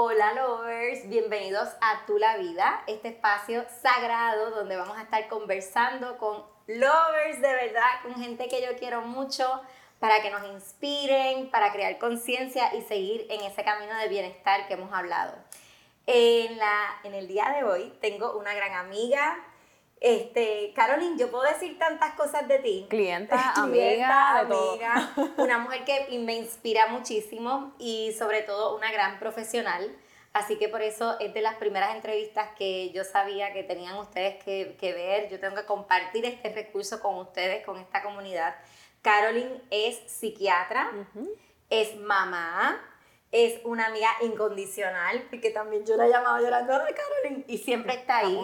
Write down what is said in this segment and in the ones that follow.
Hola lovers, bienvenidos a Tu la Vida, este espacio sagrado donde vamos a estar conversando con lovers de verdad, con gente que yo quiero mucho, para que nos inspiren, para crear conciencia y seguir en ese camino de bienestar que hemos hablado. En, la, en el día de hoy tengo una gran amiga, este, Caroline, yo puedo decir tantas cosas de ti. Clienta, amiga, amiga una mujer que me inspira muchísimo y sobre todo una gran profesional. Así que por eso es de las primeras entrevistas que yo sabía que tenían ustedes que, que ver. Yo tengo que compartir este recurso con ustedes, con esta comunidad. Caroline es psiquiatra, es mamá, es una amiga incondicional, porque también yo la he llamado llorando a Caroline y siempre está ahí.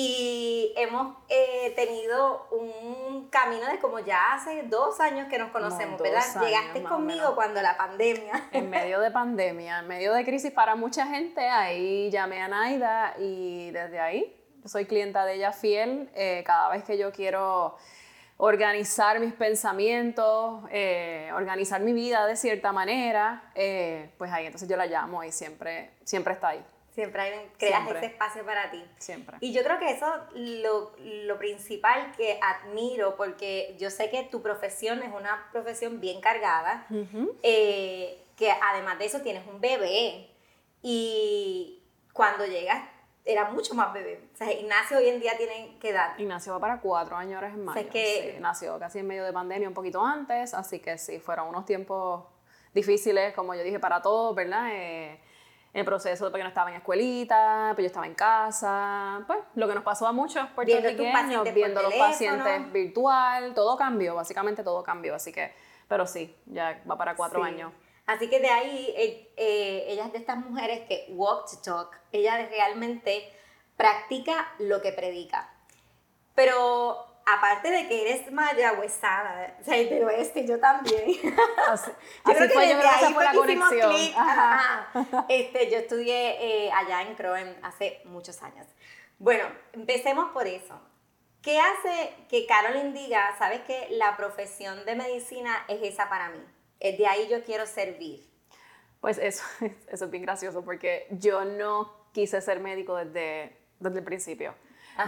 Y hemos eh, tenido un camino de como ya hace dos años que nos conocemos, ¿verdad? Llegaste conmigo cuando la pandemia. En medio de pandemia, en medio de crisis para mucha gente, ahí llamé a Naida y desde ahí soy clienta de ella fiel. Eh, cada vez que yo quiero organizar mis pensamientos, eh, organizar mi vida de cierta manera, pues ahí entonces yo la llamo y siempre, siempre está ahí. Siempre hay, creas ese espacio para ti. Siempre. Y yo creo que eso lo, lo principal que admiro, porque yo sé que tu profesión es una profesión bien cargada, eh, que además de eso tienes un bebé y cuando llegas era mucho más bebé. O sea, Ignacio hoy en día tiene que edad. Ignacio va para cuatro años ahora en mayo. que... nació casi en medio de pandemia, un poquito antes, así que sí, fueron unos tiempos difíciles, como yo dije, para todos, ¿verdad? Eh, el proceso de porque no estaba en escuelita, pues yo estaba en casa, pues lo que nos pasó a muchos puertorriqueños, viendo, viendo los pacientes virtual, todo cambió, básicamente todo cambió, así que, pero sí, ya va para cuatro años. Así que de ahí, eh, eh, ella es de estas mujeres que walk to talk, ella realmente practica lo que predica. Pero aparte de que eres mayagüezana, o sea, del oeste, yo también. Así, yo creo que fue, yo creo que fue la conexión. Este, yo estudié eh, allá en Croen hace muchos años. Bueno, empecemos por eso. ¿Qué hace que Carolyn diga, sabes que la profesión de medicina es esa para mí? De ahí yo quiero servir. Pues eso, eso es bien gracioso porque yo no quise ser médico desde, desde el principio.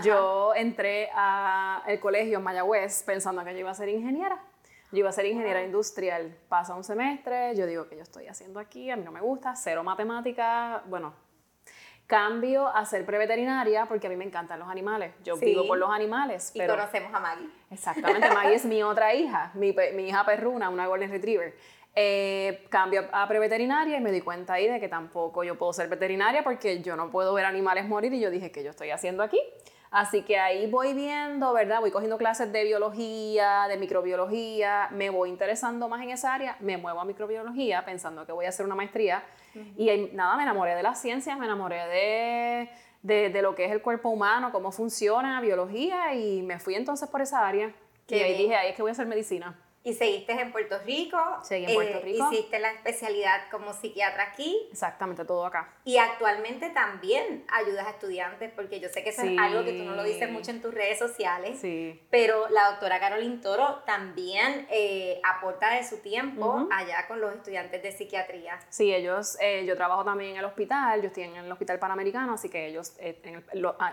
Yo entré al colegio en Mayagüez pensando que yo iba a ser ingeniera. Yo iba a ser ingeniera industrial. Pasa un semestre, yo digo que yo estoy haciendo aquí, a mí no me gusta, cero matemática, bueno, cambio a ser preveterinaria porque a mí me encantan los animales. Yo vivo por los animales. y conocemos a Maggie. Exactamente, Maggie es mi otra hija, mi, mi hija perruna, una Golden Retriever. Eh, cambio a preveterinaria y me di cuenta ahí de que tampoco yo puedo ser veterinaria porque yo no puedo ver animales morir y yo dije, ¿qué yo estoy haciendo aquí? Así que ahí voy viendo, ¿verdad? Voy cogiendo clases de biología, de microbiología, me voy interesando más en esa área, me muevo a microbiología pensando que voy a hacer una maestría y nada, me enamoré de las ciencias, me enamoré de, de, de, lo que es el cuerpo humano, cómo funciona, biología y me fui entonces por esa área. y ahí dije, ahí es que voy a hacer medicina. Y seguiste en Puerto Rico. Seguí en Puerto eh, Rico. Hiciste la especialidad como psiquiatra aquí. Exactamente, todo acá. Y actualmente también ayudas a estudiantes, porque yo sé que eso es algo que tú no lo dices mucho en tus redes sociales. Sí. Pero la doctora Carolyn Toro también eh, aporta de su tiempo allá con los estudiantes de psiquiatría. Sí, ellos, eh, yo trabajo también en el hospital, yo estoy en el Hospital Panamericano, así que ellos, en,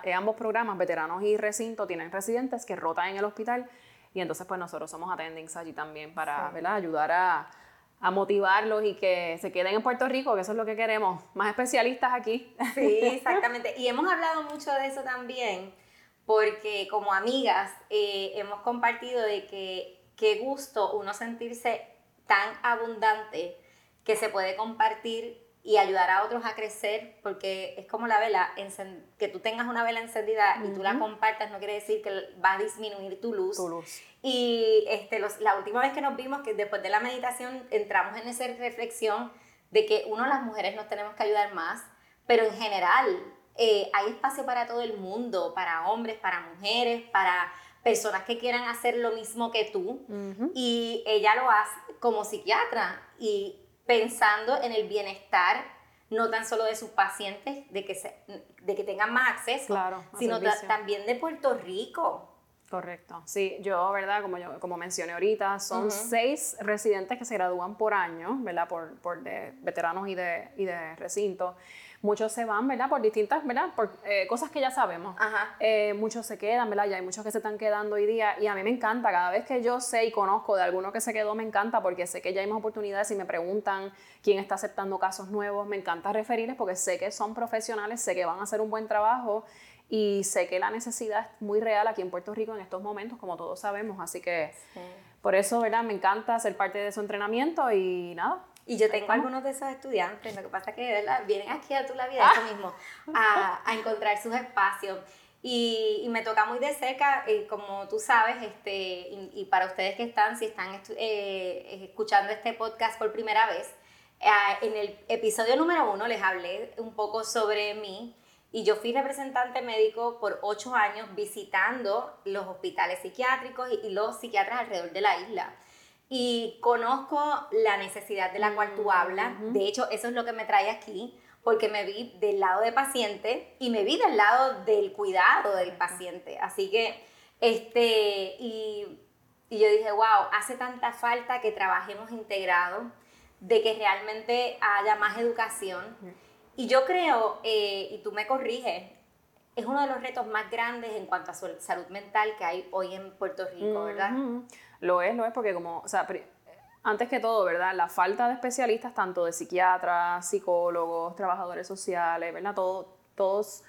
en ambos programas, veteranos y recinto, tienen residentes que rotan en el hospital y entonces pues nosotros somos attendings allí también para ayudar a, a, motivarlos y que se queden en Puerto Rico, que eso es lo que queremos, más especialistas aquí. Sí, exactamente. Y hemos hablado mucho de eso también, porque como amigas eh, hemos compartido de que qué gusto uno sentirse tan abundante que se puede compartir y ayudar a otros a crecer, porque es como la vela, que tú tengas una vela encendida y tú la compartas no quiere decir que va a disminuir tu luz. Tu luz. Y este, los, la última vez que nos vimos, que después de la meditación entramos en esa reflexión de que uno, las mujeres nos tenemos que ayudar más, pero en general eh, hay espacio para todo el mundo, para hombres, para mujeres, para personas que quieran hacer lo mismo que tú. Y ella lo hace como psiquiatra y pensando en el bienestar no tan solo de sus pacientes, de que, se, de que tengan más acceso, sino también de Puerto Rico. Correcto. Sí, yo, ¿verdad? Como, yo, como mencioné ahorita, son seis residentes que se gradúan por año, ¿verdad? Por, por de veteranos y de, y de recinto. Muchos se van, ¿verdad? Por distintas, ¿verdad? Por eh, cosas que ya sabemos. Eh, muchos se quedan, ¿verdad? Ya hay muchos que se están quedando hoy día y a mí me encanta. Cada vez que yo sé y conozco de alguno que se quedó, me encanta porque sé que ya hay más oportunidades y me preguntan quién está aceptando casos nuevos. Me encanta referirles porque sé que son profesionales, sé que van a hacer un buen trabajo y sé que la necesidad es muy real aquí en Puerto Rico en estos momentos, como todos sabemos. Así que por eso, ¿verdad? Me encanta ser parte de su entrenamiento y nada. Y yo tengo algunos de esos estudiantes, lo que pasa es que ¿verdad? vienen aquí a tu la vida, eso mismo, a, a encontrar sus espacios. Y, y, me toca muy de cerca, eh, como tú sabes, este, y, para ustedes que están, si están eh, escuchando este podcast por primera vez, eh, en el episodio número uno les hablé un poco sobre mí y yo fui representante médico por ocho años visitando los hospitales psiquiátricos y, los psiquiatras alrededor de la isla. Y conozco la necesidad de la cual tú hablas. De hecho, eso es lo que me trae aquí, porque me vi del lado del paciente y me vi del lado del cuidado del paciente. Así que, este, y, y yo dije, wow, hace tanta falta que trabajemos integrados, de que realmente haya más educación. Y yo creo, eh, y tú me corriges, es uno de los retos más grandes en cuanto a salud mental que hay hoy en Puerto Rico, ¿verdad? Lo es, lo es, porque como, o sea, antes que todo, ¿verdad? La falta de especialistas, tanto de psiquiatras, psicólogos, trabajadores sociales, ¿verdad? Todo, todos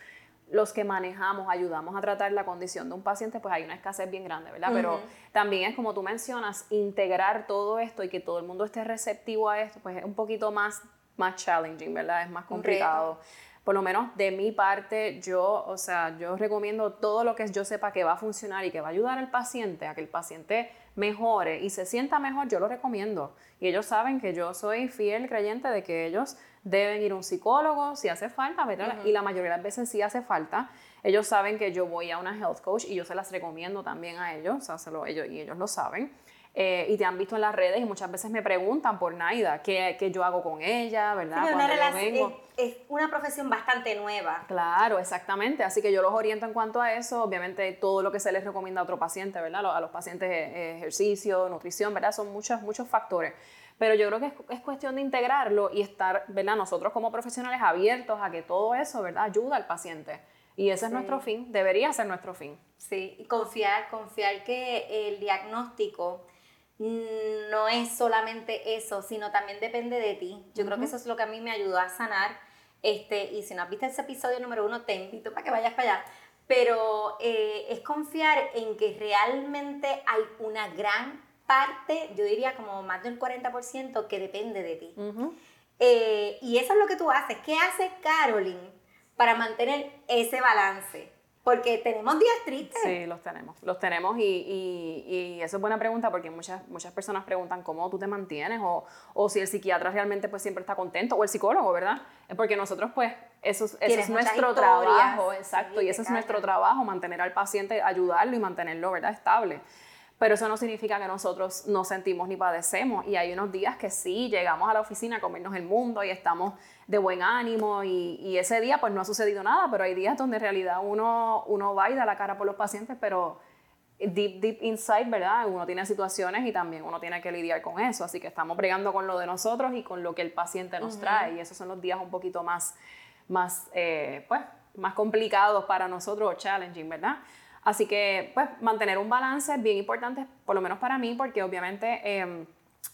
los que manejamos, ayudamos a tratar la condición de un paciente, pues hay una escasez bien grande, ¿verdad? Pero también es como tú mencionas, integrar todo esto y que todo el mundo esté receptivo a esto, pues es un poquito más más challenging, ¿verdad? Es más complicado. Por lo menos de mi parte, yo, o sea, yo recomiendo todo lo que yo sepa que va a funcionar y que va a ayudar al paciente a que el paciente mejore y se sienta mejor, yo lo recomiendo. Y ellos saben que yo soy fiel creyente de que ellos deben ir a un psicólogo si hace falta, ¿verdad? Y la mayoría de las veces sí hace falta. Ellos saben que yo voy a una health coach y yo se las recomiendo también a ellos, o sea, ellos, y ellos lo saben. Eh, y te han visto en las redes y muchas veces me preguntan por Naida, ¿qué, qué yo hago con ella, verdad? Sí, una relación, es, una profesión bastante nueva. Claro, exactamente. Así que yo los oriento en cuanto a eso. Obviamente todo lo que se les recomienda a otro paciente, ¿verdad? A los pacientes eh, ejercicio, nutrición, ¿verdad? Son muchos, muchos factores. Pero yo creo que es, cuestión de integrarlo y estar, ¿verdad? Nosotros como profesionales abiertos a que todo eso, ¿verdad? Ayuda al paciente. Y ese es nuestro fin, debería ser nuestro fin. Sí, y confiar, confiar que el diagnóstico no es solamente eso, sino también depende de ti. Yo creo que eso es lo que a mí me ayudó a sanar. Este, y si no has visto ese episodio número uno, te invito para que vayas para allá. Pero eh, es confiar en que realmente hay una gran parte, yo diría como más del 40%, que depende de ti. Eh, y eso es lo que tú haces. ¿Qué hace Carolyn para mantener ese balance? Porque tenemos días tristes. Sí, los tenemos. Los tenemos y, y, y, eso es buena pregunta porque muchas, muchas personas preguntan cómo tú te mantienes o, o, si el psiquiatra realmente pues siempre está contento o el psicólogo, ¿verdad? Porque nosotros pues eso, eso es nuestro trabajo, exacto, y ese es nuestro trabajo, mantener al paciente, ayudarlo y mantenerlo, ¿verdad? Estable. Pero eso no significa que nosotros no sentimos ni padecemos. Y hay unos días que sí, llegamos a la oficina a comernos el mundo y estamos de buen ánimo y, y ese día pues no ha sucedido nada, pero hay días donde en realidad uno, uno va y da la cara por los pacientes, pero deep, deep inside, ¿verdad? Uno tiene situaciones y también uno tiene que lidiar con eso. Así que estamos bregando con lo de nosotros y con lo que el paciente nos trae. Y esos son los días un poquito más, más, eh, pues, más complicados para nosotros, challenging, ¿verdad? Así que, pues, mantener un balance es bien importante, por lo menos para mí, porque obviamente em,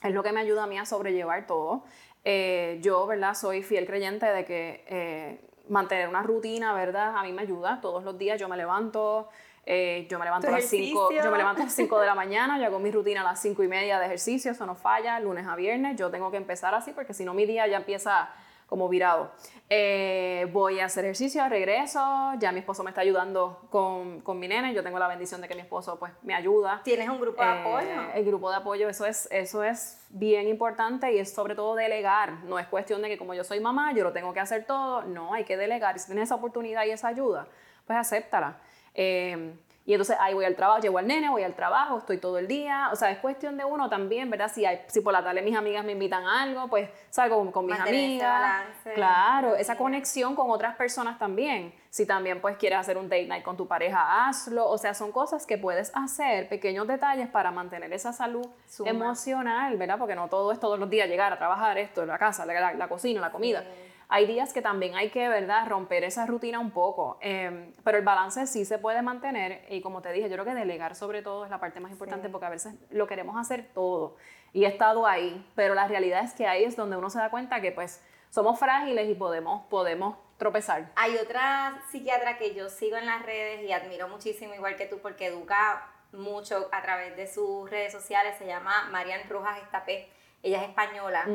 es lo que me ayuda a mí a sobrellevar todo. Eh, yo, ¿verdad? Soy fiel creyente de que eh, mantener una rutina, ¿verdad? A mí me ayuda. Todos los días yo me levanto, eh, yo me levanto a las 5, yo me levanto a las 5 de la mañana, yo hago mi rutina a las 5 y media de ejercicio, eso no falla, lunes a viernes, yo tengo que empezar así porque si no mi día ya empieza como virado. Eh, voy a hacer ejercicio, regreso, ya mi esposo me está ayudando con, con, mi nene, yo tengo la bendición de que mi esposo pues me ayuda. ¿Tienes un grupo de eh, apoyo? El grupo de apoyo, eso es, eso es bien importante y es sobre todo delegar, no es cuestión de que como yo soy mamá, yo lo tengo que hacer todo, no, hay que delegar, y si tienes esa oportunidad y esa ayuda, pues acéptala. Eh, Y entonces ahí voy al trabajo, llevo al nene, voy al trabajo, estoy todo el día. O sea, es cuestión de uno también, ¿verdad? Si, hay, si por la tarde mis amigas me invitan a algo, pues salgo con, mis amigas. claro, esa conexión con otras personas también. Si también pues quieres hacer un date night con tu pareja, hazlo. O sea, son cosas que puedes hacer, pequeños detalles para mantener esa salud emocional, ¿verdad? Porque no todo es todos los días llegar a trabajar esto, la casa, la, cocina, la comida hay días que también hay que, ¿verdad?, romper esa rutina un poco, em, pero el balance sí se puede mantener y como te dije, yo creo que delegar sobre todo es la parte más importante porque a veces lo queremos hacer todo y he estado ahí, pero la realidad es que ahí es donde uno se da cuenta que pues somos frágiles y podemos, podemos tropezar. Hay otra psiquiatra que yo sigo en las redes y admiro muchísimo, igual que tú, porque educa mucho a través de sus redes sociales, se llama Marian Rojas Estapé, ella es española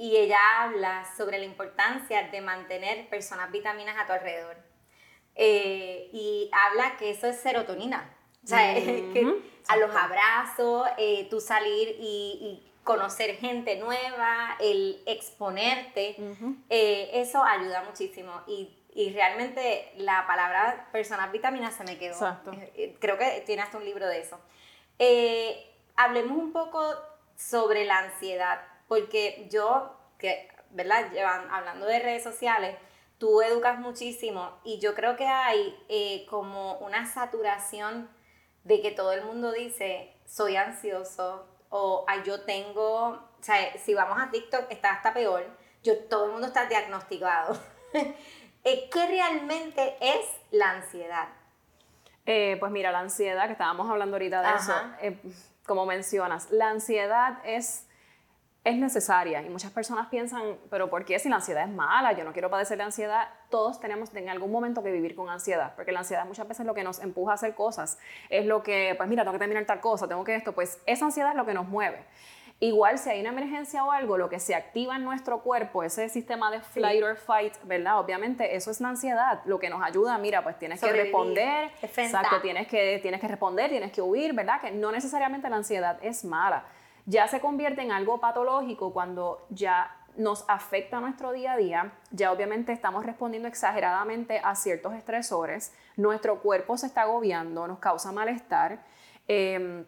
y ella habla sobre la importancia de mantener personas vitaminas a tu alrededor. Eh, y habla que eso es serotonina. O sea, que a los abrazos, eh, tú salir y, conocer gente nueva, el exponerte, eh, eso ayuda muchísimo. Y, y, realmente la palabra personas vitaminas se me quedó. Creo que tienes un libro de eso. hablemos un poco sobre la ansiedad porque yo, que, ¿verdad? Llevan, hablando de redes sociales, tú educas muchísimo y yo creo que hay eh, como una saturación de que todo el mundo dice, soy ansioso o yo tengo, o sea, si vamos a TikTok está hasta peor, yo, todo el mundo está diagnosticado. Eh, ¿Qué realmente es la ansiedad? Eh, pues mira, la ansiedad, que estábamos hablando ahorita de eso, como mencionas, la ansiedad es es necesaria y muchas personas piensan, pero ¿por qué si la ansiedad es mala? Yo no quiero padecer de ansiedad. Todos tenemos en algún momento que vivir con ansiedad, porque la ansiedad muchas veces es lo que nos empuja a hacer cosas. Es lo que, pues mira, tengo que terminar tal cosa, tengo que esto, pues esa ansiedad es lo que nos mueve. Igual si hay una emergencia o algo, lo que se activa en nuestro cuerpo, ese sistema de flight or fight, ¿verdad? Obviamente eso es la ansiedad, lo que nos ayuda, mira, pues tienes que responder, exacto, tienes que, tienes que responder, tienes que huir, ¿verdad? Que no necesariamente la ansiedad es mala ya se convierte en algo patológico cuando ya nos afecta nuestro día a día, ya obviamente estamos respondiendo exageradamente a ciertos estresores, nuestro cuerpo se está agobiando, nos causa malestar, em,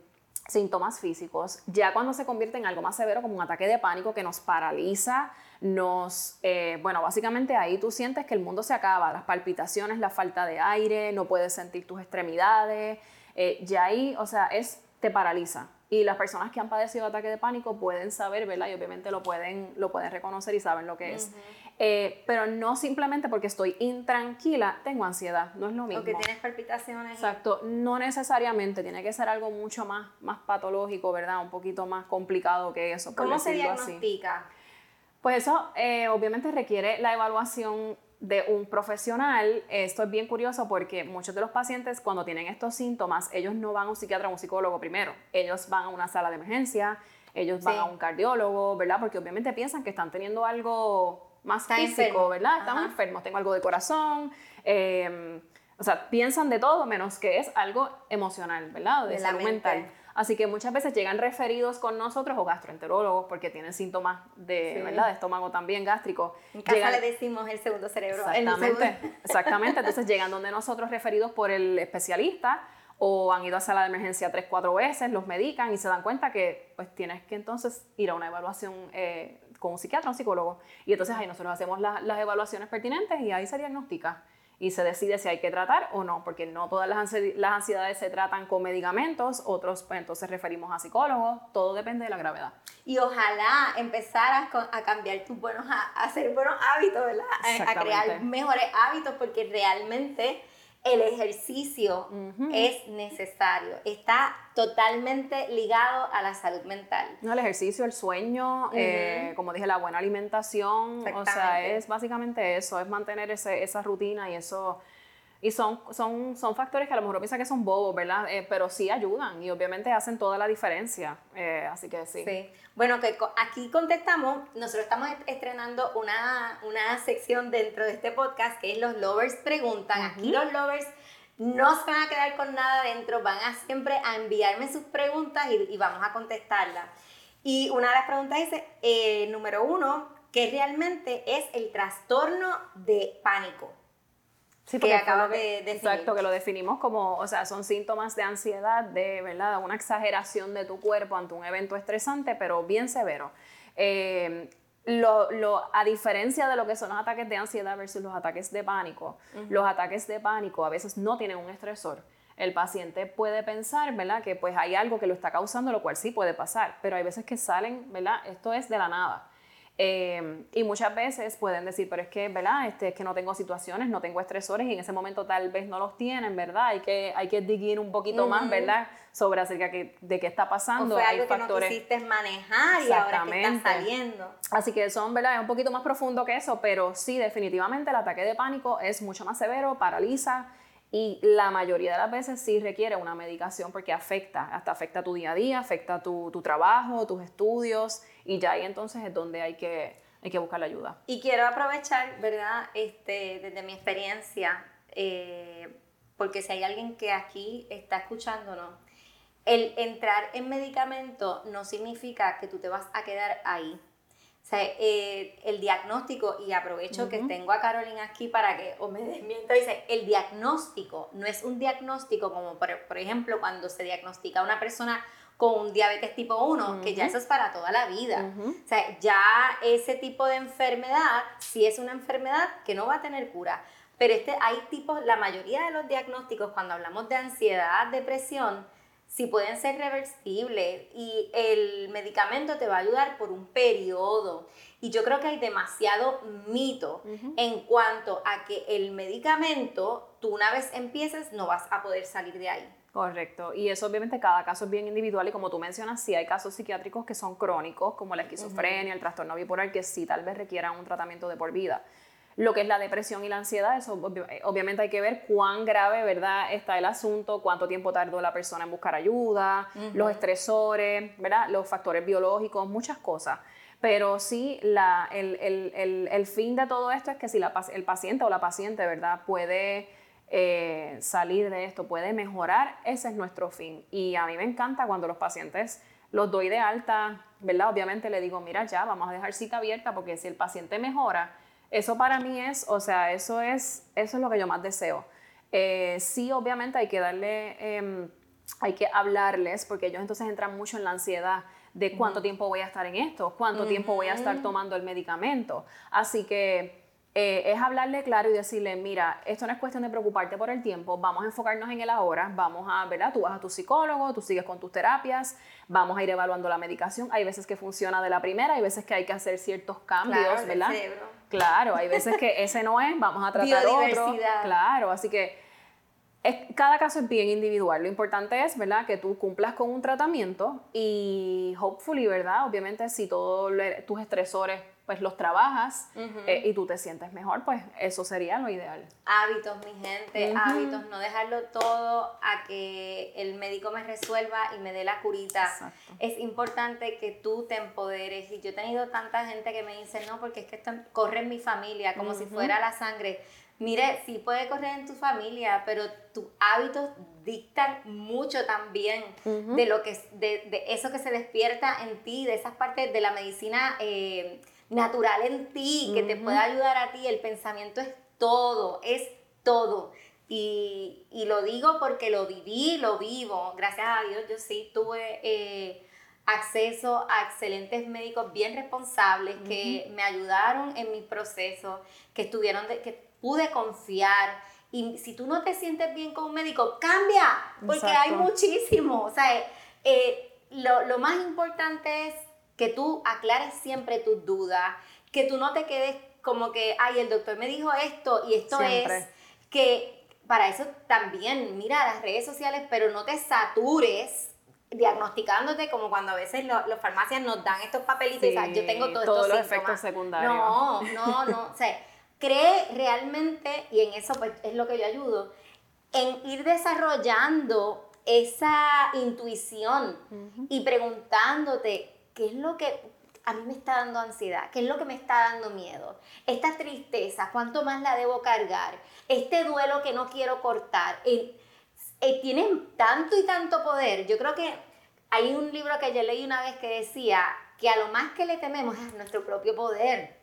síntomas físicos, ya cuando se convierte en algo más severo como un ataque de pánico que nos paraliza, nos, eh, bueno, básicamente ahí tú sientes que el mundo se acaba, las palpitaciones, la falta de aire, no puedes sentir tus extremidades, eh, ya ahí, o sea, es, te paraliza. Y las personas que han padecido ataque de pánico pueden saber, ¿verdad? Y obviamente lo pueden, lo pueden reconocer y saben lo que es. Eh, pero no simplemente porque estoy intranquila, tengo ansiedad, no es lo mismo. Porque tienes palpitaciones. Exacto, no necesariamente, tiene que ser algo mucho más, más patológico, ¿verdad? Un poquito más complicado que eso. ¿Cómo se diagnostica? Pues eso eh, obviamente requiere la evaluación de un profesional, esto es bien curioso porque muchos de los pacientes cuando tienen estos síntomas, ellos no van a un psiquiatra o un psicólogo primero, ellos van a una sala de emergencia, ellos van a un cardiólogo, ¿verdad? Porque obviamente piensan que están teniendo algo más físico, ¿verdad? Están enfermos, tengo algo de corazón, em, o sea, piensan de todo menos que es algo emocional, ¿verdad? De, salud mental. Así que muchas veces llegan referidos con nosotros o gastroenterólogos porque tienen síntomas de, ¿verdad? de estómago también gástrico. En casa le decimos el segundo cerebro. Exactamente, exactamente. Entonces llegan donde nosotros referidos por el especialista o han ido a sala de emergencia tres, cuatro veces, los medican y se dan cuenta que pues tienes que entonces ir a una evaluación eh, con un psiquiatra o un psicólogo. Y entonces ahí nosotros hacemos las evaluaciones pertinentes y ahí se diagnostica y se decide si hay que tratar o no, porque no todas las, ansiedades se tratan con medicamentos, otros pues, entonces referimos a psicólogos, todo depende de la gravedad. Y ojalá empezaras a cambiar tus buenos, a hacer buenos hábitos, ¿verdad? A crear mejores hábitos, porque realmente el ejercicio es necesario, está totalmente ligado a la salud mental. No, el ejercicio, el sueño, eh, como dije, la buena alimentación, o sea, es básicamente eso, es mantener ese, esa rutina y eso y son, son, son factores que a lo mejor piensan que son bobos, ¿verdad? Eh, pero sí ayudan y obviamente hacen toda la diferencia. Eh, así que sí. Sí. Bueno, que aquí contestamos, nosotros estamos estrenando una, una sección dentro de este podcast que es los lovers preguntan. Aquí los lovers no se van a quedar con nada dentro, van a siempre a enviarme sus preguntas y, vamos a contestarlas. Y una de las preguntas dice, eh, número uno, ¿qué realmente es el trastorno de pánico? Sí, que acabas de definir. Exacto, que lo definimos como, o sea, son síntomas de ansiedad, de verdad, una exageración de tu cuerpo ante un evento estresante, pero bien severo. Eh, lo, lo- a diferencia de lo que son los ataques de ansiedad versus los ataques de pánico, los ataques de pánico a veces no tienen un estresor. El paciente puede pensar, ¿verdad? Que pues hay algo que lo está causando, lo cual sí puede pasar, pero hay veces que salen, ¿verdad? Esto es de la nada. Eh, y muchas veces pueden decir, pero es que, ¿verdad? Este, es que no tengo situaciones, no tengo estresores y en ese momento tal vez no los tienen, ¿verdad? Hay que, hay que dig in un poquito más, ¿verdad? Sobre acerca que- de qué está O pasando. fue hay algo que no factores. quisiste manejar y ahora es que está saliendo. Así que son, ¿verdad? Es un poquito más profundo que eso, pero sí, definitivamente el ataque de pánico es mucho más severo, paraliza y la mayoría de las veces sí requiere una medicación porque afecta, hasta afecta tu día a día, afecta tu, tu trabajo, tus estudios y ya ahí entonces es donde hay que, hay que buscar la ayuda. Y quiero aprovechar, ¿verdad? Este, desde mi experiencia, eh, porque si hay alguien que aquí está escuchándonos, el entrar en medicamento no significa que tú te vas a quedar ahí. O sea, eh, el diagnóstico, y aprovecho que tengo a Carolina aquí para que o me desmienta, dice, el diagnóstico no es un diagnóstico como, por, por ejemplo, cuando se diagnostica a una persona con un diabetes tipo 1, que ya eso es para toda la vida. O sea, ya ese tipo de enfermedad, si es una enfermedad que no va a tener cura, pero este, hay tipos, la mayoría de los diagnósticos, cuando hablamos de ansiedad, depresión, sí pueden ser reversibles y el medicamento te va a ayudar por un periodo. Y yo creo que hay demasiado mito en cuanto a que el medicamento, tú una vez empieces, no vas a poder salir de ahí. Correcto. Y eso obviamente cada caso es bien individual y como tú mencionas, sí hay casos psiquiátricos que son crónicos, como la esquizofrenia, el trastorno bipolar, que sí tal vez requieran un tratamiento de por vida. Lo que es la depresión y la ansiedad, eso eh, obviamente hay que ver cuán grave, ¿verdad?, está el asunto, cuánto tiempo tardó la persona en buscar ayuda, los estresores, ¿verdad?, los factores biológicos, muchas cosas. Pero sí, la, el, el- el- el fin de todo esto es que si la, el paciente o la paciente, ¿verdad?, puede eh, salir de esto, puede mejorar, ese es nuestro fin. Y a mí me encanta cuando los pacientes los doy de alta, ¿verdad? Obviamente le digo, mira, ya, vamos a dejar cita abierta porque si el paciente mejora, eso para mí es, o sea, eso es, eso es lo que yo más deseo. Eh, sí, obviamente hay que darle, em, hay que hablarles porque ellos entonces entran mucho en la ansiedad de cuánto tiempo voy a estar en esto, cuánto tiempo voy a estar tomando el medicamento. Así que eh, es hablarle claro y decirle, mira, esto no es cuestión de preocuparte por el tiempo, vamos a enfocarnos en el ahora, vamos a, ¿verdad? Tú vas a tu psicólogo, tú sigues con tus terapias, vamos a ir evaluando la medicación. Hay veces que funciona de la primera, hay veces que hay que hacer ciertos cambios, Claro, ¿verdad? cerebro. Claro, hay veces que ese no es, vamos a tratar otro. Claro, así que es- cada caso es bien individual. Lo importante es, ¿verdad?, que tú cumplas con un tratamiento y hopefully, ¿verdad? Obviamente, si todos tus estresores, pues los trabajas eh, y tú te sientes mejor, pues eso sería lo ideal. Hábitos, mi gente, hábitos, no dejarlo todo a que el médico me resuelva y me dé la curita. Exacto. Es importante que tú te empoderes. Y yo he tenido tanta gente que me dice, no, porque es que esto corre en mi familia, como si fuera la sangre. Mire, sí puede correr en tu familia, pero tus hábitos dictan mucho también de lo que de, de eso que se despierta en ti, de esas partes de la medicina eh, natural en ti, que te puede ayudar a ti. El pensamiento es todo, es todo. Y, y lo digo porque lo viví, lo vivo. Gracias a Dios, yo sí tuve eh, acceso a excelentes médicos bien responsables que me ayudaron en mis procesos, que estuvieron, de- que pude confiar. Y si tú no te sientes bien con un médico, cambia, porque hay muchísimo. O sea, eh, lo, lo más importante es que tú aclares siempre tus dudas, que tú no te quedes como que, ay, el doctor me dijo esto y esto Siempre. es que para eso también, mira las redes sociales, pero no te satures diagnosticándote como cuando a veces lo- los farmacias nos dan estos papelitos y Sí, o sea, yo tengo todos, todos estos los efectos secundarios. No, no, no, o sea, cree realmente, y en eso pues es lo que yo ayudo, en ir desarrollando esa intuición y preguntándote qué es lo que a mí me está dando ansiedad, qué es lo que me está dando miedo, esta tristeza, cuánto más la debo cargar, este duelo que no quiero cortar. Eh, eh, tienen tanto y tanto poder. Yo creo que hay un libro que yo leí una vez que decía que a lo más que le tememos es a nuestro propio poder.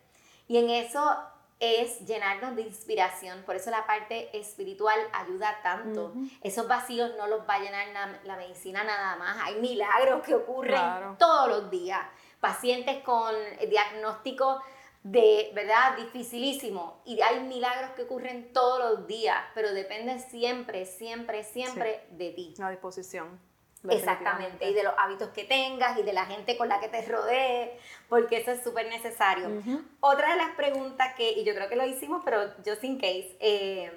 Y en eso es llenarnos de inspiración. Por eso la parte espiritual ayuda tanto. Esos vacíos no los va a llenar la, medicina nada más. Hay milagros que ocurren todos los días. Pacientes con diagnóstico de, ¿verdad? Dificilísimo. Y hay milagros que ocurren todos los días, pero depende siempre, siempre, siempre de ti. La disposición. Exactamente, y de los hábitos que tengas y de la gente con la que te rodee, porque eso es súper necesario. Otra de las preguntas que, y yo creo que lo hicimos, pero just in case, eh,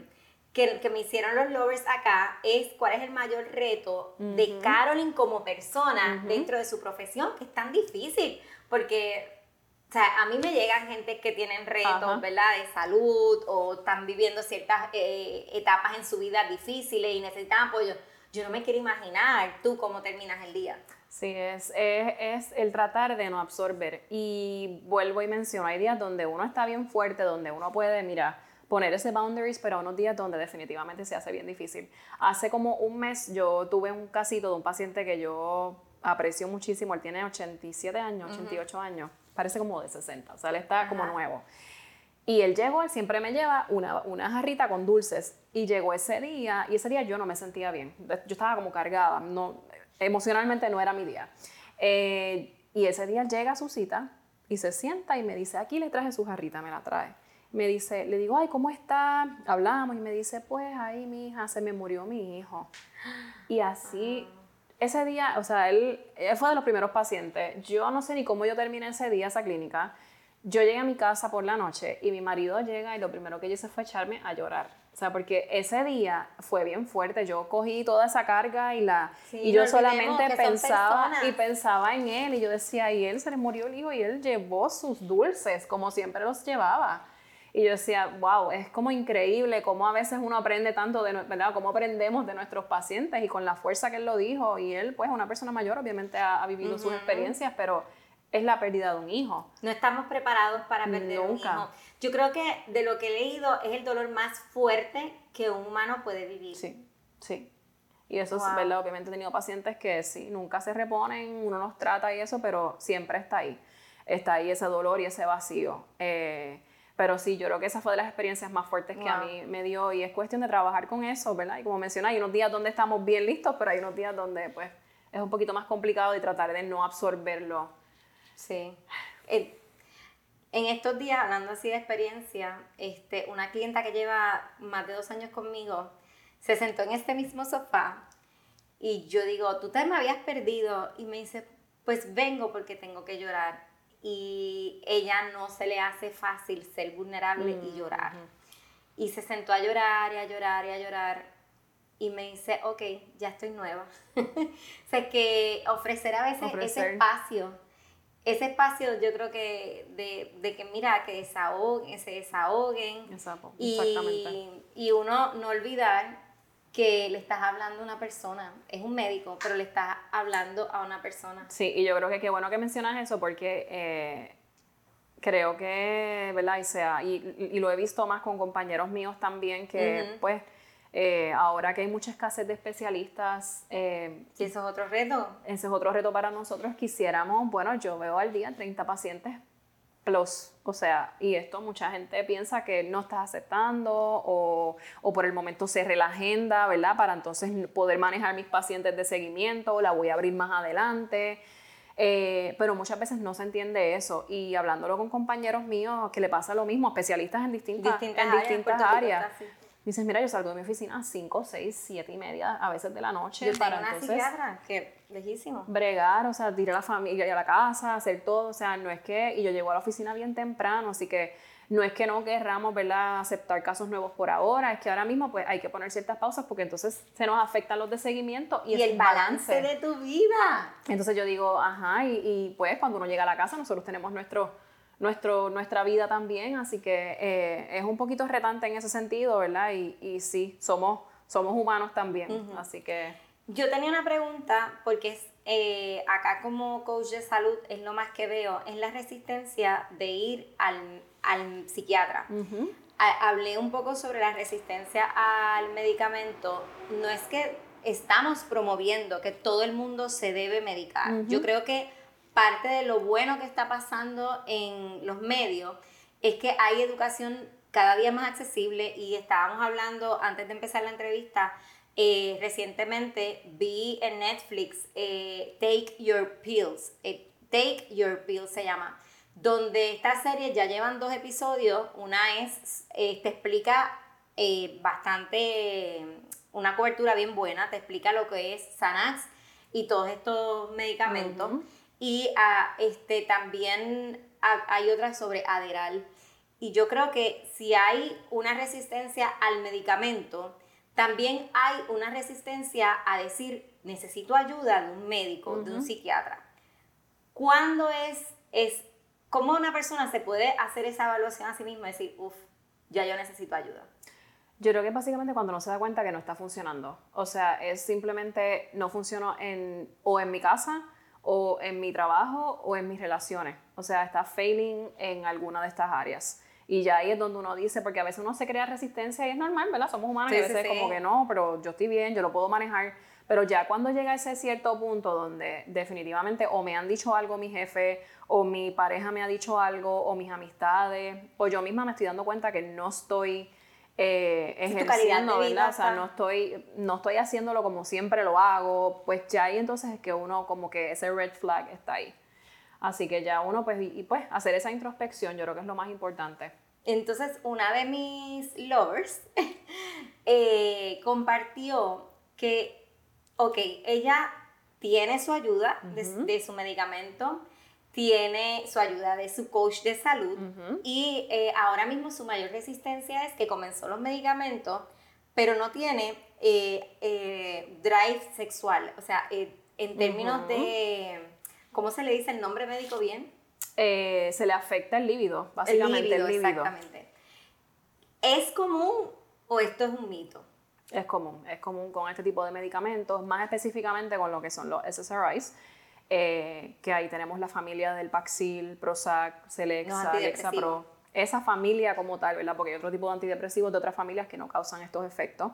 que, que, me hicieron los lovers acá, es cuál es el mayor reto de Carolyn como persona dentro de su profesión, que es tan difícil, porque o sea, a mí me llegan gente que tienen retos, ¿verdad? De salud o están viviendo ciertas eh, etapas en su vida difíciles y necesitan apoyo yo no me quiero imaginar tú cómo terminas el día. Sí, es, es, es, el tratar de no absorber. Y vuelvo y menciono, hay días donde uno está bien fuerte, donde uno puede, mira, poner ese boundaries, pero unos días donde definitivamente se hace bien difícil. Hace como un mes yo tuve un casito de un paciente que yo aprecio muchísimo, él tiene 87 años, 88 años, parece como de 60, o sea, él está como nuevo. Y él llegó, él siempre me lleva una, una jarrita con dulces. Y llegó ese día, y ese día yo no me sentía bien. Yo estaba como cargada, no, emocionalmente no era mi día. Eh, y ese día llega a su cita y se sienta y me dice, aquí le traje su jarrita, me la trae. Me dice, le digo, ay, ¿cómo está? Hablamos y me dice, pues ahí mi hija, se me murió mi hijo. Y así, ese día, o sea, él, él fue de los primeros pacientes. Yo no sé ni cómo yo terminé ese día, esa clínica yo llegué a mi casa por la noche y mi marido llega y lo primero que yo hice fue echarme a llorar. O sea, porque ese día fue bien fuerte. Yo cogí toda esa carga y la y yo solamente pensaba y pensaba en él y yo decía, y él se le murió el hijo y él llevó sus dulces como siempre los llevaba. Y yo decía, wow, es como increíble cómo a veces uno aprende tanto de, ¿verdad? Cómo aprendemos de nuestros pacientes y con la fuerza que él lo dijo. Y él, pues, una persona mayor, obviamente ha, vivido sus experiencias, pero es la pérdida de un hijo. No estamos preparados para perder un hijo. Yo creo que de lo que he leído es el dolor más fuerte que un humano puede vivir. Sí, sí. Y eso es verdad, obviamente he tenido pacientes que sí, nunca se reponen, uno los trata y eso, pero siempre está ahí. Está ahí ese dolor y ese vacío. Eh, pero sí, yo creo que esa fue de las experiencias más fuertes que a mí me dio y es cuestión de trabajar con eso, ¿verdad? Y como mencioné, hay unos días donde estamos bien listos, pero hay unos días donde pues es un poquito más complicado y tratar de no absorberlo Sí. en estos días, hablando así de experiencia, este, una clienta que lleva más de dos años conmigo se sentó en este mismo sofá y yo digo, tú te me habías perdido y me dice, pues vengo porque tengo que llorar. Y ella no se le hace fácil ser vulnerable y llorar. Y se sentó a llorar y a llorar y a llorar. Y me dice, ok, ya estoy nueva. o sea, que ofrecer a veces ese espacio ese espacio yo creo que de, de que mira, que desahoguen, se desahoguen. Exacto, y, y uno no olvidar que le estás hablando a una persona, es un médico, pero le estás hablando a una persona. Sí, y yo creo que qué bueno que mencionas eso porque eh, creo que, ¿verdad? Y, sea, y, y, lo he visto más con compañeros míos también que pues eh, ahora que hay mucha escasez de especialistas. Eh, ¿Y eso es otro reto? Ese es otro reto para nosotros. Quisiéramos, bueno, yo veo al día 30 pacientes plus. O sea, y esto mucha gente piensa que no estás aceptando o, o, por el momento cerré la agenda, ¿verdad? Para entonces poder manejar mis pacientes de seguimiento, la voy a abrir más adelante. Eh, pero muchas veces no se entiende eso y hablándolo con compañeros míos que le pasa lo mismo, especialistas en distintas, distintas en distintas áreas. Dices, mira, yo salgo de mi oficina a 5, 6, 7 y media, a veces de la noche. Yo para una entonces, que lejísimo. Bregar, o sea, tirar a la familia a la casa, hacer todo, o sea, no es que, y yo llego a la oficina bien temprano, así que no es que no querramos, ¿verdad?, aceptar casos nuevos por ahora, es que ahora mismo pues hay que poner ciertas pausas porque entonces se nos afectan los de seguimiento y, y el balance. de tu vida. Entonces yo digo, ajá, y, y pues cuando uno llega a la casa nosotros tenemos nuestro nuestro, nuestra vida también, así que eh, es un poquito retante en ese sentido, ¿verdad? Y, y sí, somos, somos humanos también, así que... Yo tenía una pregunta, porque eh, acá como coach de salud es lo más que veo, es la resistencia de ir al, al psiquiatra. hablé un poco sobre la resistencia al medicamento. No es que estamos promoviendo que todo el mundo se debe medicar. Yo creo que parte de lo bueno que está pasando en los medios es que hay educación cada día más accesible y estábamos hablando antes de empezar la entrevista, eh, recientemente vi en Netflix eh, Take Your Pills, eh, Take Your Pills se llama, donde esta serie ya llevan dos episodios, una es, te explica bastante, una cobertura bien buena, te explica lo que es Xanax y todos estos medicamentos. Y ah, este, también hay otra sobre Aderal. Y yo creo que si hay una resistencia al medicamento, también hay una resistencia a decir, necesito ayuda de un médico, de un psiquiatra. ¿Cuándo es, es, cómo una persona se puede hacer esa evaluación a sí misma y decir, uff, ya yo necesito ayuda? Yo creo que es básicamente cuando no se da cuenta que no está funcionando. O sea, es simplemente no funcionó en, o en mi casa, o en mi trabajo, o en mis relaciones. O sea, está failing en alguna de estas áreas. Y ya ahí es donde uno dice, porque a veces uno se crea resistencia y es normal, ¿verdad? Somos humanos y a veces como que no, pero yo estoy bien, yo lo puedo manejar. Pero ya cuando llega ese cierto punto donde definitivamente o me han dicho algo mi jefe, o mi pareja me ha dicho algo, o mis amistades, o yo misma me estoy dando cuenta que no estoy eh, ejerciendo, ¿verdad? O sea, no estoy, no estoy haciéndolo como siempre lo hago, pues ya ahí entonces es que uno como que ese red flag está ahí. Así que ya uno pues, y pues hacer esa introspección yo creo que es lo más importante. Entonces una de mis lovers eh, compartió que, ok, ella tiene su ayuda de, su medicamento, tiene su ayuda de su coach de salud y eh, ahora mismo su mayor resistencia es que comenzó los medicamentos, pero no tiene eh, drive sexual, o sea, en términos de, ¿cómo se le dice el nombre médico bien? Eh, se le afecta el líbido, básicamente. El líbido, Exactamente. ¿Es común o esto es un mito? Es común, es común con este tipo de medicamentos, más específicamente con lo que son los SSRIs, eh, que ahí tenemos la familia del Paxil, Prozac, Celexa, Lexapro. Esa familia como tal, ¿verdad? Porque hay otro tipo de antidepresivos de otras familias que no causan estos efectos.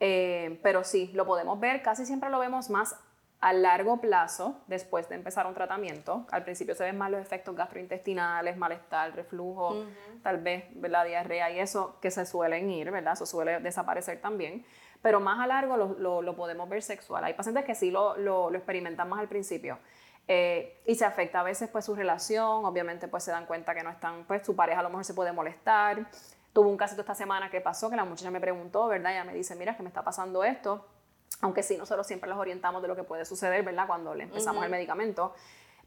Eh, pero sí, lo podemos ver, casi siempre lo vemos más a largo plazo, después de empezar un tratamiento, al principio se ven más los efectos gastrointestinales, malestar, reflujo, tal vez la diarrea y eso que se suelen ir, ¿verdad? Eso suele desaparecer también, pero más a largo lo, lo, podemos ver sexual. Hay pacientes que sí lo, lo experimentan más al principio. Eh, y se afecta a veces pues su relación, obviamente pues se dan cuenta que no están, pues su pareja a lo mejor se puede molestar. Tuve un caso esta semana que pasó, que la muchacha me preguntó, ¿verdad? Ella me dice, mira, que me está pasando esto aunque sí, nosotros siempre los orientamos de lo que puede suceder, ¿verdad? Cuando le empezamos el medicamento,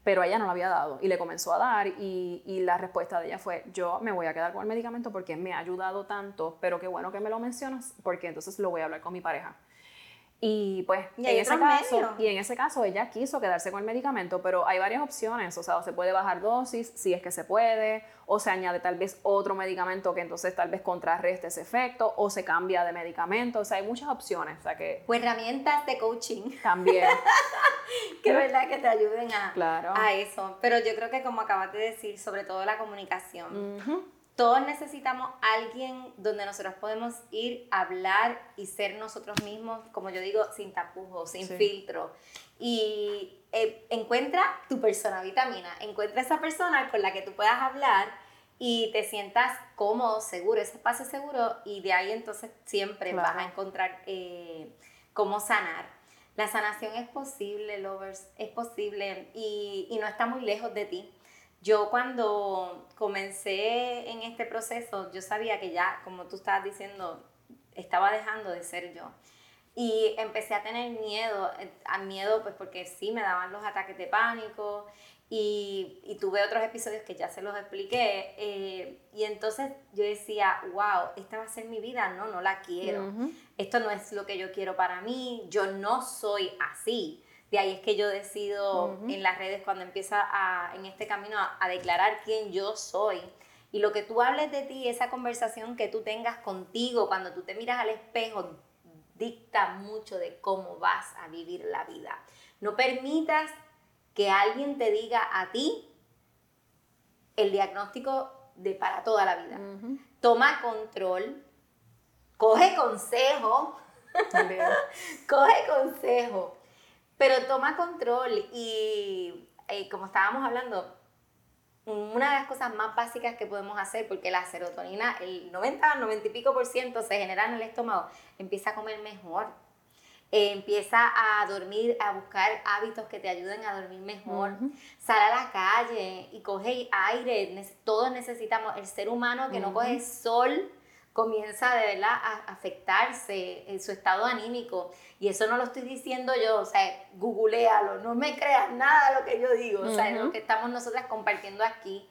pero ella no lo había dado y le comenzó a dar y, y, la respuesta de ella fue, yo me voy a quedar con el medicamento porque me ha ayudado tanto, pero qué bueno que me lo mencionas porque entonces lo voy a hablar con mi pareja. Y pues en ese caso, y en ese caso ella quiso quedarse con el medicamento, pero hay varias opciones, o sea, se puede bajar dosis si es que se puede, o se añade tal vez otro medicamento que entonces tal vez contrarreste ese efecto, o se cambia de medicamento, o sea, hay muchas opciones, o sea que... O herramientas de coaching. También. que verdad que te ayuden a, claro. a eso, pero yo creo que como acabas de decir, sobre todo la comunicación todos necesitamos alguien donde nosotros podemos ir a hablar y ser nosotros mismos, como yo digo, sin tapujos, sin filtro. Y eh, encuentra tu persona vitamina, encuentra esa persona con la que tú puedas hablar y te sientas cómodo, seguro, ese espacio seguro y de ahí entonces siempre vas a encontrar eh, cómo sanar. La sanación es posible, lovers, es posible y, y no está muy lejos de ti yo cuando comencé en este proceso, yo sabía que ya, como tú estabas diciendo, estaba dejando de ser yo. Y empecé a tener miedo, a miedo pues porque sí me daban los ataques de pánico y, y tuve otros episodios que ya se los expliqué. Eh, y entonces yo decía, wow, esta va a ser mi vida, no, no la quiero. Esto no es lo que yo quiero para mí, yo no soy así. De ahí es que yo decido en las redes cuando empieza a, en este camino a, declarar quién yo soy. Y lo que tú hables de ti, esa conversación que tú tengas contigo cuando tú te miras al espejo, dicta mucho de cómo vas a vivir la vida. No permitas que alguien te diga a ti el diagnóstico de para toda la vida. Toma control, coge consejo, coge consejo pero toma control y, como estábamos hablando, una de las cosas más básicas que podemos hacer, porque la serotonina, el 90, 90 y pico por ciento se genera en el estómago, empieza a comer mejor. Eh, empieza a dormir, a buscar hábitos que te ayuden a dormir mejor. Sal a la calle y coge aire. Todos necesitamos, el ser humano que no coge sol comienza de verdad a afectarse en su estado anímico. Y eso no lo estoy diciendo yo, o sea, googlealo, no me creas nada de lo que yo digo, o sea, lo que estamos nosotras compartiendo aquí.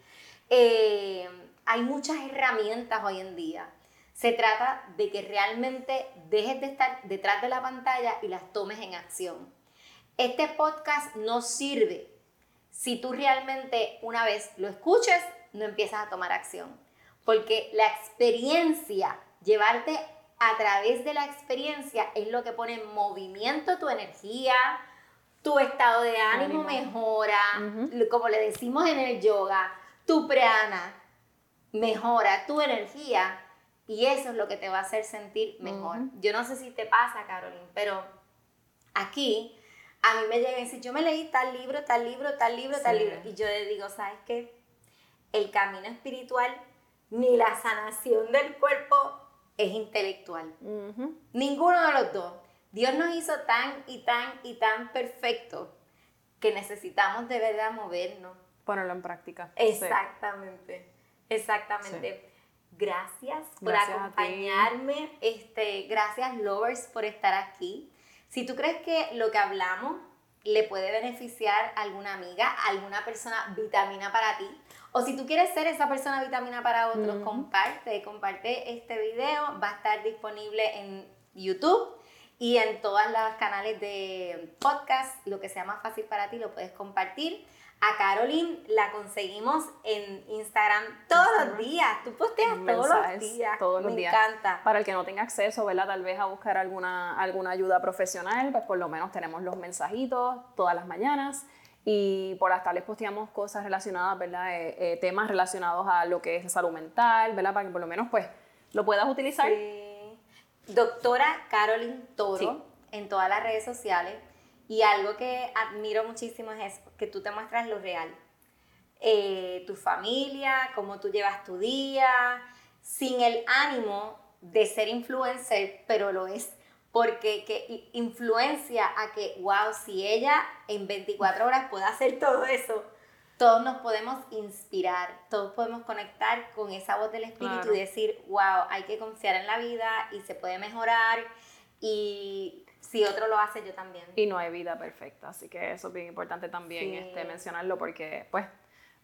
Eh, hay muchas herramientas hoy en día se trata de que realmente dejes de estar detrás de la pantalla y las tomes en acción. Este podcast no sirve si tú realmente una vez lo escuches, no empiezas a tomar acción. Porque la experiencia, llevarte a través de la experiencia es lo que pone en movimiento tu energía, tu estado de ánimo, mejora, como le decimos en el yoga, tu prana mejora, tu energía y eso es lo que te va a hacer sentir mejor. Yo no sé si te pasa, Caroline, pero aquí a mí me llega y dice, yo me leí tal libro, tal libro, tal libro, tal libro. Y yo le digo, ¿sabes qué? El camino espiritual ni la sanación del cuerpo es intelectual. Ninguno de los dos. Dios nos hizo tan y tan y tan perfecto que necesitamos de verdad movernos. Ponerlo en práctica. Exactamente, exactamente. Gracias por acompañarme. Este, gracias, lovers, por estar aquí. Si tú crees que lo que hablamos le puede beneficiar a alguna amiga, a alguna persona vitamina para ti, o si tú quieres ser esa persona vitamina para otros, comparte, comparte este video. Va a estar disponible en YouTube y en todos los canales de podcast. Lo que sea más fácil para ti lo puedes compartir. A Caroline la conseguimos en Instagram todos los días. Tú posteas todos los días. Todos los Me días. encanta. Para el que no tenga acceso, ¿verdad? Tal vez a buscar alguna, alguna ayuda profesional, pues por lo menos tenemos los mensajitos todas las mañanas. Y por las tardes posteamos cosas relacionadas, ¿verdad? Eh, eh, temas relacionados a lo que es salud mental, ¿verdad? Para que por lo menos pues lo puedas utilizar. Sí. Doctora Caroline Toro en todas las redes sociales. Y algo que admiro muchísimo es que tú te muestras lo real. Eh, tu familia, cómo tú llevas tu día, sin el ánimo de ser influencer, pero lo es. Porque que influencia a que, wow, si ella en 24 horas puede hacer todo eso, todos nos podemos inspirar, todos podemos conectar con esa voz del espíritu y decir, wow, hay que confiar en la vida y se puede mejorar y si otro lo hace, yo también. Y no hay vida perfecta, así que eso es bien importante también este, mencionarlo porque, pues,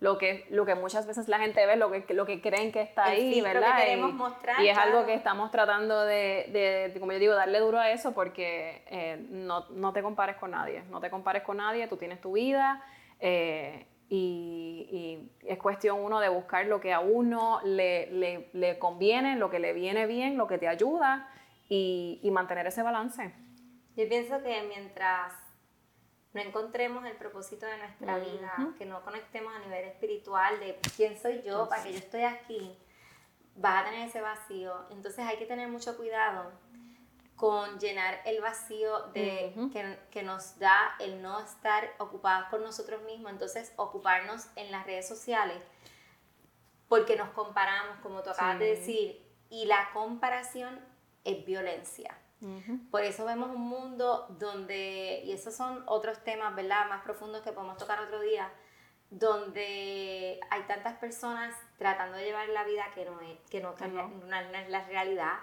lo que, lo que muchas veces la gente ve, lo que, lo que creen que está ahí, ¿verdad? Que queremos mostrar, y es algo que estamos tratando de, de, como yo digo, darle duro a eso porque eh, no, no, te compares con nadie, no te compares con nadie, tú tienes tu vida eh, y, y, es cuestión uno de buscar lo que a uno le, le, le, conviene, lo que le viene bien, lo que te ayuda y, y mantener ese balance. Yo pienso que mientras no encontremos el propósito de nuestra vida, que no conectemos a nivel espiritual de quién soy yo, para que yo estoy aquí, vas a tener ese vacío. Entonces hay que tener mucho cuidado con llenar el vacío de, que, que, nos da el no estar ocupados por nosotros mismos, entonces ocuparnos en las redes sociales, porque nos comparamos, como tú acabas de decir, y la comparación es violencia. Por eso vemos un mundo donde, y esos son otros temas, ¿verdad? Más profundos que podemos tocar otro día, donde hay tantas personas tratando de llevar la vida que no es, que no, es la realidad.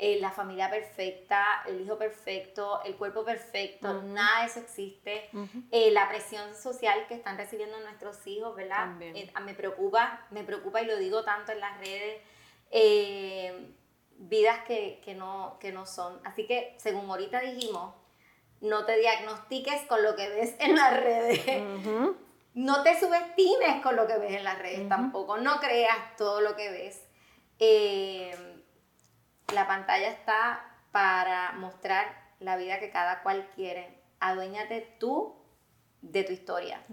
Eh, la familia perfecta, el hijo perfecto, el cuerpo perfecto, nada de eso existe. Eh, la presión social que están recibiendo nuestros hijos, ¿verdad? Eh, me preocupa, me preocupa y lo digo tanto en las redes vidas que, no, que no son. Así que, según ahorita dijimos, no te diagnostiques con lo que ves en las redes. No te subestimes con lo que ves en las redes tampoco. No creas todo lo que ves. Eh, la pantalla está para mostrar la vida que cada cual quiere. Aduéñate tú de tu historia.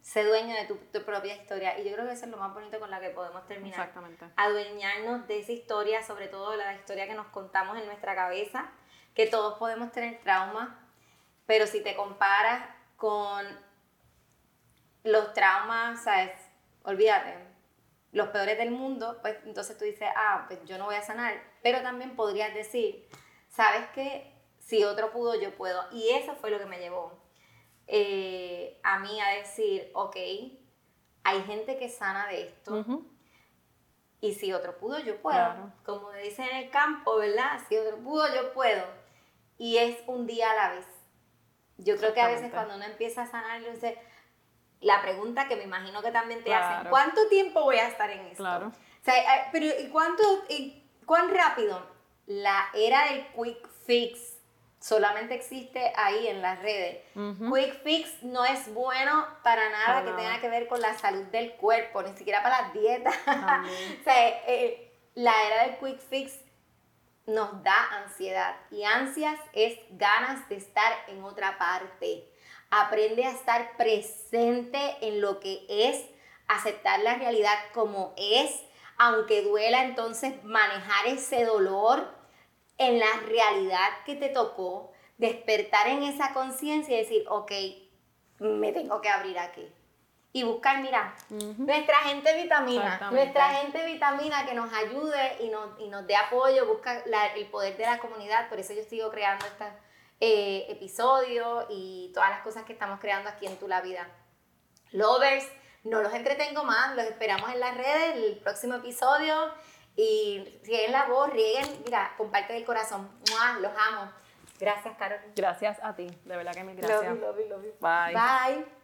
Sé dueño de tu, propia historia. Y yo creo que eso es lo más bonito con la que podemos terminar. Exactamente. Adueñarnos de esa historia, sobre todo la historia que nos contamos en nuestra cabeza, que todos podemos tener traumas, pero si te comparas con los traumas, ¿sabes? olvídate, los peores del mundo, pues entonces tú dices, ah, pues yo no voy a sanar. Pero también podrías decir, ¿sabes qué? Si otro pudo, yo puedo. Y eso fue lo que me llevó eh, a mí a decir, ok, hay gente que sana de esto. Y si otro pudo, yo puedo. Como dicen en el campo, ¿verdad? Si otro pudo, yo puedo. Y es un día a la vez. Yo creo que a veces cuando uno empieza a sanar, dice, la pregunta que me imagino que también te hacen, ¿cuánto tiempo voy a estar en esto? Claro. O sea, eh, pero ¿y cuánto, y cuán rápido? La era del quick fix solamente existe ahí en las redes. Quick fix no es bueno para nada que tenga que ver con la salud del cuerpo, ni siquiera para las dietas. o sea, eh, la era del quick fix nos da ansiedad y ansias es ganas de estar en otra parte. Aprende a estar presente en lo que es, aceptar la realidad como es, aunque duela entonces manejar ese dolor en la realidad que te tocó, despertar en esa conciencia y decir, ok, me tengo que abrir aquí. Y buscar, mira, nuestra gente vitamina, nuestra gente vitamina que nos ayude y nos, y nos dé apoyo, busca el poder de la comunidad, por eso yo sigo creando este eh, episodio y todas las cosas que estamos creando aquí en Tu La Vida. Lovers, no los entretengo más, los esperamos en las redes, el próximo episodio y rieguen la voz, rieguen, mira, comparte el corazón, los amo. Gracias, Carol. Gracias a ti, de verdad que me gracias. Love you, love you, love you. Bye. Bye.